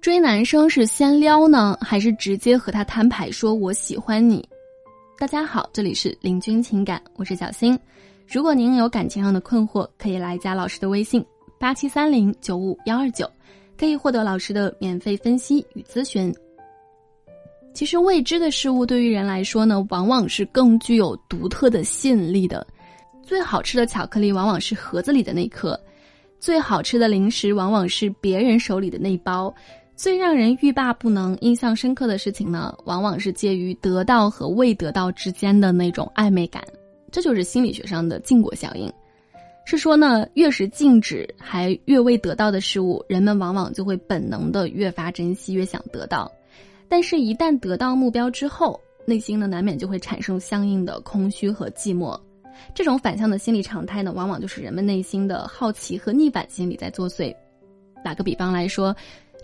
追男生是先撩呢，还是直接和他摊牌说我喜欢你？大家好，这里是林君情感，我是小新。如果您有感情上的困惑，可以来加老师的微信八七三零九五幺二九，可以获得老师的免费分析与咨询。其实未知的事物对于人来说呢，往往是更具有独特的吸引力的。最好吃的巧克力往往是盒子里的那颗，最好吃的零食往往是别人手里的那包。最让人欲罢不能、印象深刻的事情呢，往往是介于得到和未得到之间的那种暧昧感，这就是心理学上的禁果效应。是说呢，越是禁止还越未得到的事物，人们往往就会本能的越发珍惜、越想得到。但是，一旦得到目标之后，内心呢难免就会产生相应的空虚和寂寞。这种反向的心理常态呢，往往就是人们内心的好奇和逆反心理在作祟。打个比方来说。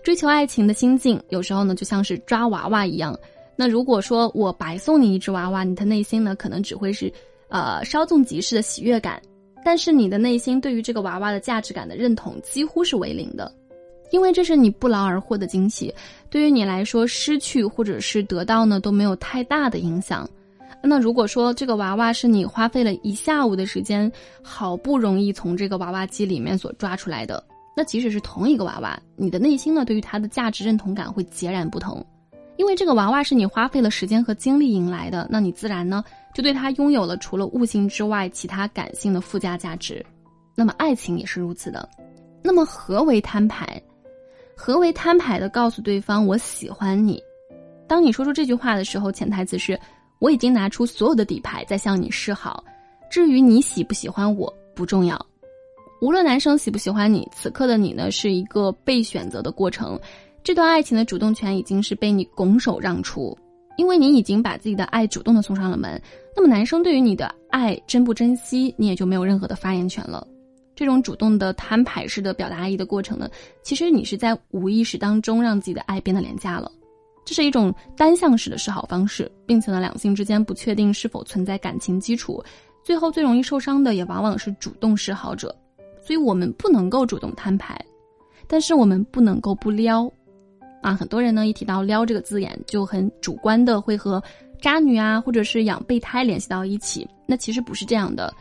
追求爱情的心境，有时候呢就像是抓娃娃一样。那如果说我白送你一只娃娃，你的内心呢可能只会是，呃稍纵即逝的喜悦感，但是你的内心对于这个娃娃的价值感的认同几乎是为零的，因为这是你不劳而获的惊喜，对于你来说失去或者是得到呢都没有太大的影响。那如果说这个娃娃是你花费了一下午的时间，好不容易从这个娃娃机里面所抓出来的。那即使是同一个娃娃，你的内心呢，对于它的价值认同感会截然不同，因为这个娃娃是你花费了时间和精力赢来的，那你自然呢，就对它拥有了除了悟性之外其他感性的附加价值。那么爱情也是如此的。那么何为摊牌？何为摊牌的告诉对方我喜欢你？当你说出这句话的时候，潜台词是我已经拿出所有的底牌在向你示好，至于你喜不喜欢我不重要。无论男生喜不喜欢你，此刻的你呢是一个被选择的过程，这段爱情的主动权已经是被你拱手让出，因为你已经把自己的爱主动的送上了门。那么男生对于你的爱珍不珍惜，你也就没有任何的发言权了。这种主动的摊牌式的表达爱意的过程呢，其实你是在无意识当中让自己的爱变得廉价了，这是一种单向式的示好方式，并且呢两性之间不确定是否存在感情基础，最后最容易受伤的也往往是主动示好者。所以我们不能够主动摊牌，但是我们不能够不撩，啊，很多人呢一提到撩这个字眼，就很主观的会和渣女啊，或者是养备胎联系到一起。那其实不是这样的，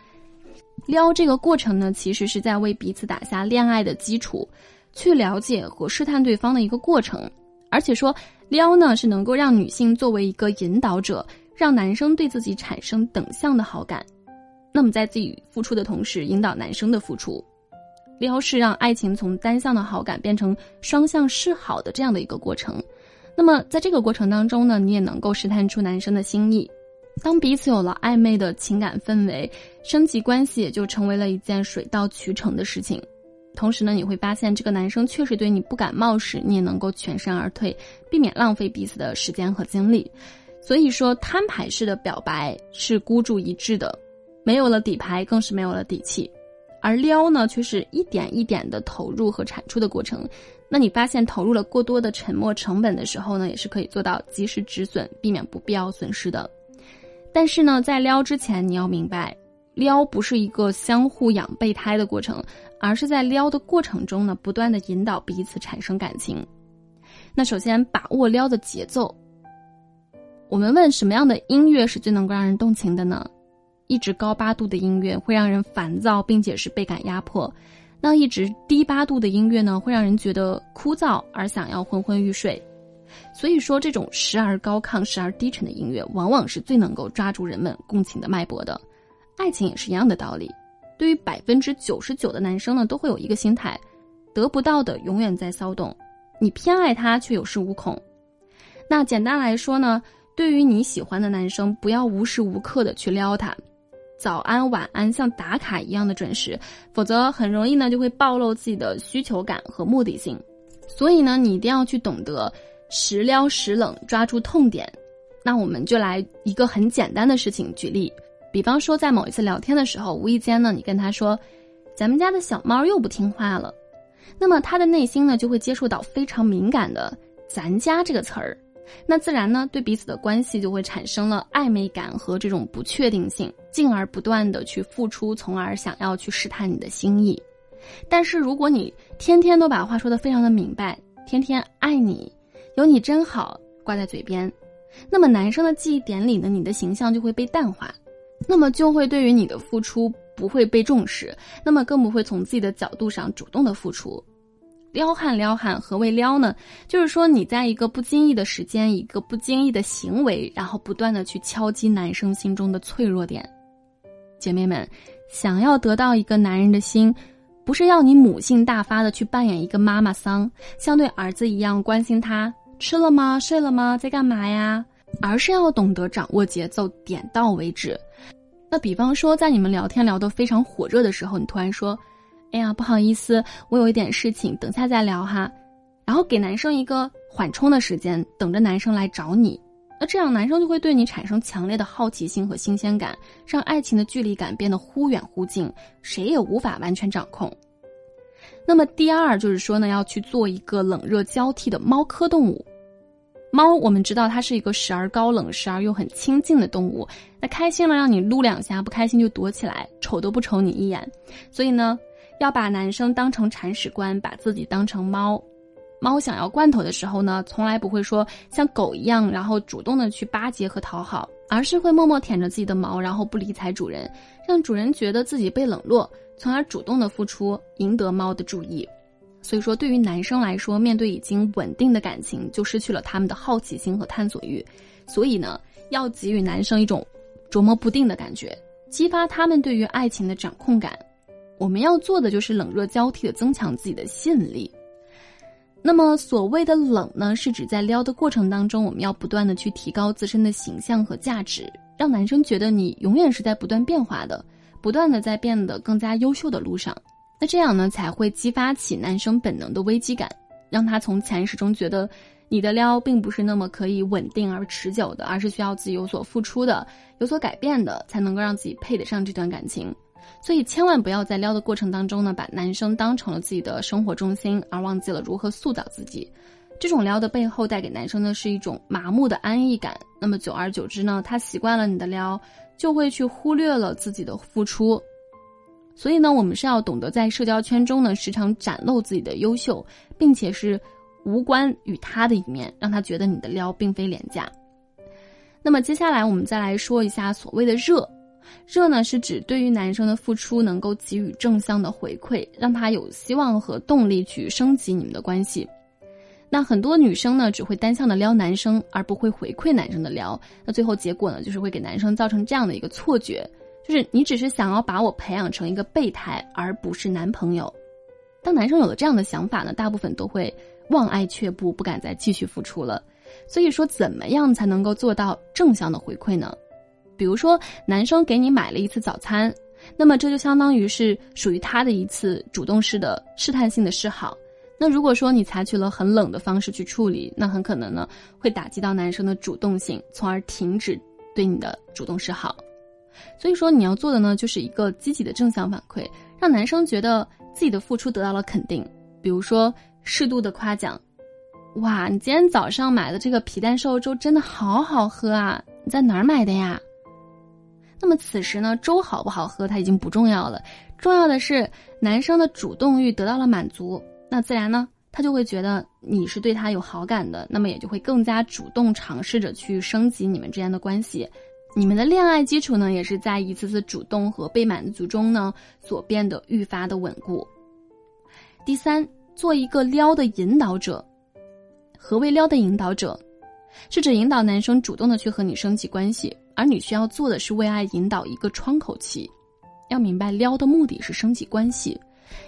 撩这个过程呢，其实是在为彼此打下恋爱的基础，去了解和试探对方的一个过程。而且说撩呢，是能够让女性作为一个引导者，让男生对自己产生等向的好感，那么在自己付出的同时，引导男生的付出。撩是让爱情从单向的好感变成双向示好的这样的一个过程，那么在这个过程当中呢，你也能够试探出男生的心意。当彼此有了暧昧的情感氛围，升级关系也就成为了一件水到渠成的事情。同时呢，你会发现这个男生确实对你不感冒时，你也能够全身而退，避免浪费彼此的时间和精力。所以说，摊牌式的表白是孤注一掷的，没有了底牌，更是没有了底气。而撩呢，却是一点一点的投入和产出的过程。那你发现投入了过多的沉默成本的时候呢，也是可以做到及时止损，避免不必要损失的。但是呢，在撩之前，你要明白，撩不是一个相互养备胎的过程，而是在撩的过程中呢，不断的引导彼此产生感情。那首先把握撩的节奏。我们问什么样的音乐是最能够让人动情的呢？一直高八度的音乐会让人烦躁，并且是倍感压迫；那一直低八度的音乐呢，会让人觉得枯燥而想要昏昏欲睡。所以说，这种时而高亢、时而低沉的音乐，往往是最能够抓住人们共情的脉搏的。爱情也是一样的道理。对于百分之九十九的男生呢，都会有一个心态：得不到的永远在骚动，你偏爱他却有恃无恐。那简单来说呢，对于你喜欢的男生，不要无时无刻的去撩他。早安，晚安，像打卡一样的准时，否则很容易呢就会暴露自己的需求感和目的性。所以呢，你一定要去懂得时撩时冷，抓住痛点。那我们就来一个很简单的事情举例，比方说在某一次聊天的时候，无意间呢你跟他说，咱们家的小猫又不听话了，那么他的内心呢就会接触到非常敏感的“咱家”这个词儿。那自然呢，对彼此的关系就会产生了暧昧感和这种不确定性，进而不断的去付出，从而想要去试探你的心意。但是如果你天天都把话说的非常的明白，天天爱你，有你真好挂在嘴边，那么男生的记忆点里呢，你的形象就会被淡化，那么就会对于你的付出不会被重视，那么更不会从自己的角度上主动的付出。撩汉撩汉，何谓撩呢？就是说你在一个不经意的时间，一个不经意的行为，然后不断的去敲击男生心中的脆弱点。姐妹们，想要得到一个男人的心，不是要你母性大发的去扮演一个妈妈桑，像对儿子一样关心他吃了吗、睡了吗、在干嘛呀，而是要懂得掌握节奏，点到为止。那比方说，在你们聊天聊得非常火热的时候，你突然说。哎呀，不好意思，我有一点事情，等下再聊哈。然后给男生一个缓冲的时间，等着男生来找你。那这样男生就会对你产生强烈的好奇心和新鲜感，让爱情的距离感变得忽远忽近，谁也无法完全掌控。那么第二就是说呢，要去做一个冷热交替的猫科动物。猫我们知道它是一个时而高冷，时而又很亲近的动物。那开心了让你撸两下，不开心就躲起来，瞅都不瞅你一眼。所以呢。要把男生当成铲屎官，把自己当成猫。猫想要罐头的时候呢，从来不会说像狗一样，然后主动的去巴结和讨好，而是会默默舔着自己的毛，然后不理睬主人，让主人觉得自己被冷落，从而主动的付出，赢得猫的注意。所以说，对于男生来说，面对已经稳定的感情，就失去了他们的好奇心和探索欲。所以呢，要给予男生一种琢磨不定的感觉，激发他们对于爱情的掌控感。我们要做的就是冷热交替的增强自己的吸引力。那么所谓的冷呢，是指在撩的过程当中，我们要不断的去提高自身的形象和价值，让男生觉得你永远是在不断变化的，不断的在变得更加优秀的路上。那这样呢，才会激发起男生本能的危机感，让他从潜意识中觉得你的撩并不是那么可以稳定而持久的，而是需要自己有所付出的、有所改变的，才能够让自己配得上这段感情。所以千万不要在撩的过程当中呢，把男生当成了自己的生活中心，而忘记了如何塑造自己。这种撩的背后带给男生的是一种麻木的安逸感。那么久而久之呢，他习惯了你的撩，就会去忽略了自己的付出。所以呢，我们是要懂得在社交圈中呢，时常展露自己的优秀，并且是无关与他的一面，让他觉得你的撩并非廉价。那么接下来我们再来说一下所谓的热。热呢是指对于男生的付出能够给予正向的回馈，让他有希望和动力去升级你们的关系。那很多女生呢只会单向的撩男生，而不会回馈男生的撩。那最后结果呢就是会给男生造成这样的一个错觉，就是你只是想要把我培养成一个备胎，而不是男朋友。当男生有了这样的想法呢，大部分都会望爱却步，不敢再继续付出了。所以说，怎么样才能够做到正向的回馈呢？比如说，男生给你买了一次早餐，那么这就相当于是属于他的一次主动式的试探性的示好。那如果说你采取了很冷的方式去处理，那很可能呢会打击到男生的主动性，从而停止对你的主动示好。所以说，你要做的呢就是一个积极的正向反馈，让男生觉得自己的付出得到了肯定。比如说，适度的夸奖：“哇，你今天早上买的这个皮蛋瘦肉粥真的好好喝啊！你在哪儿买的呀？”那么此时呢，粥好不好喝，他已经不重要了，重要的是男生的主动欲得到了满足，那自然呢，他就会觉得你是对他有好感的，那么也就会更加主动尝试着去升级你们之间的关系，你们的恋爱基础呢，也是在一次次主动和被满足中呢，所变得愈发的稳固。第三，做一个撩的引导者，何为撩的引导者？是指引导男生主动的去和你升级关系，而你需要做的是为爱引导一个窗口期。要明白撩的目的是升级关系，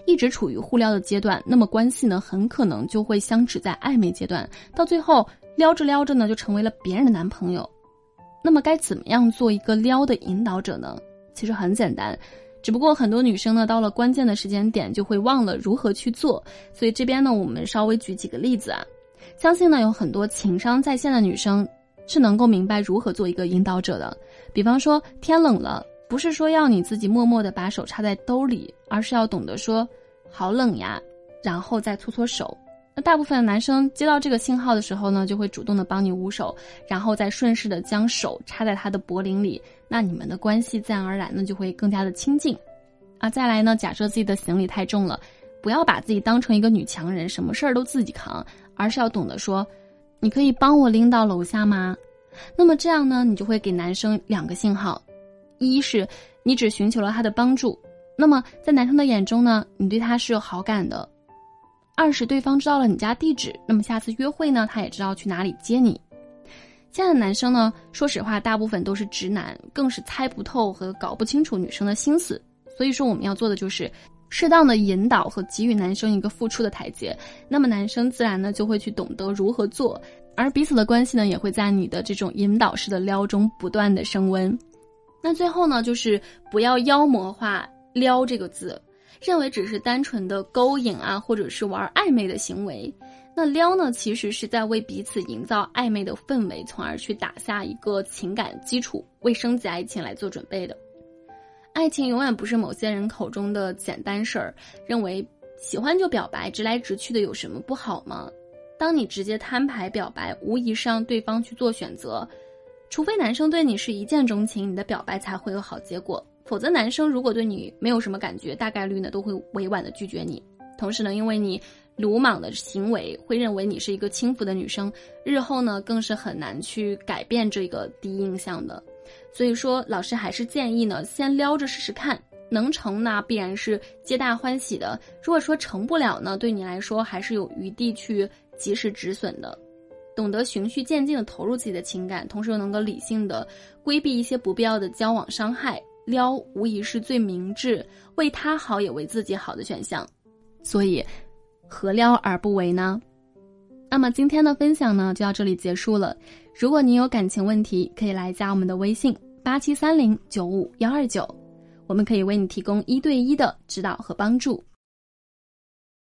一直处于互撩的阶段，那么关系呢很可能就会相持在暧昧阶段，到最后撩着撩着呢就成为了别人的男朋友。那么该怎么样做一个撩的引导者呢？其实很简单，只不过很多女生呢到了关键的时间点就会忘了如何去做，所以这边呢我们稍微举几个例子啊。相信呢，有很多情商在线的女生是能够明白如何做一个引导者的。比方说，天冷了，不是说要你自己默默的把手插在兜里，而是要懂得说“好冷呀”，然后再搓搓手。那大部分的男生接到这个信号的时候呢，就会主动的帮你捂手，然后再顺势的将手插在他的脖领里，那你们的关系自然而然呢就会更加的亲近。啊，再来呢，假设自己的行李太重了。不要把自己当成一个女强人，什么事儿都自己扛，而是要懂得说，你可以帮我拎到楼下吗？那么这样呢，你就会给男生两个信号：一是你只寻求了他的帮助，那么在男生的眼中呢，你对他是有好感的；二是对方知道了你家地址，那么下次约会呢，他也知道去哪里接你。现在的男生呢，说实话，大部分都是直男，更是猜不透和搞不清楚女生的心思。所以说，我们要做的就是适当的引导和给予男生一个付出的台阶，那么男生自然呢就会去懂得如何做，而彼此的关系呢也会在你的这种引导式的撩中不断的升温。那最后呢，就是不要妖魔化“撩”这个字，认为只是单纯的勾引啊，或者是玩暧昧的行为。那撩呢，其实是在为彼此营造暧昧的氛围，从而去打下一个情感基础，为升级爱情来做准备的。爱情永远不是某些人口中的简单事儿，认为喜欢就表白，直来直去的有什么不好吗？当你直接摊牌表白，无疑是让对方去做选择，除非男生对你是一见钟情，你的表白才会有好结果。否则，男生如果对你没有什么感觉，大概率呢都会委婉的拒绝你。同时呢，因为你。鲁莽的行为会认为你是一个轻浮的女生，日后呢更是很难去改变这个第一印象的。所以说，老师还是建议呢，先撩着试试看，能成那必然是皆大欢喜的。如果说成不了呢，对你来说还是有余地去及时止损的。懂得循序渐进的投入自己的情感，同时又能够理性的规避一些不必要的交往伤害，撩无疑是最明智、为他好也为自己好的选项。所以。何撩而不为呢？那么今天的分享呢，就到这里结束了。如果你有感情问题，可以来加我们的微信八七三零九五幺二九，我们可以为你提供一对一的指导和帮助。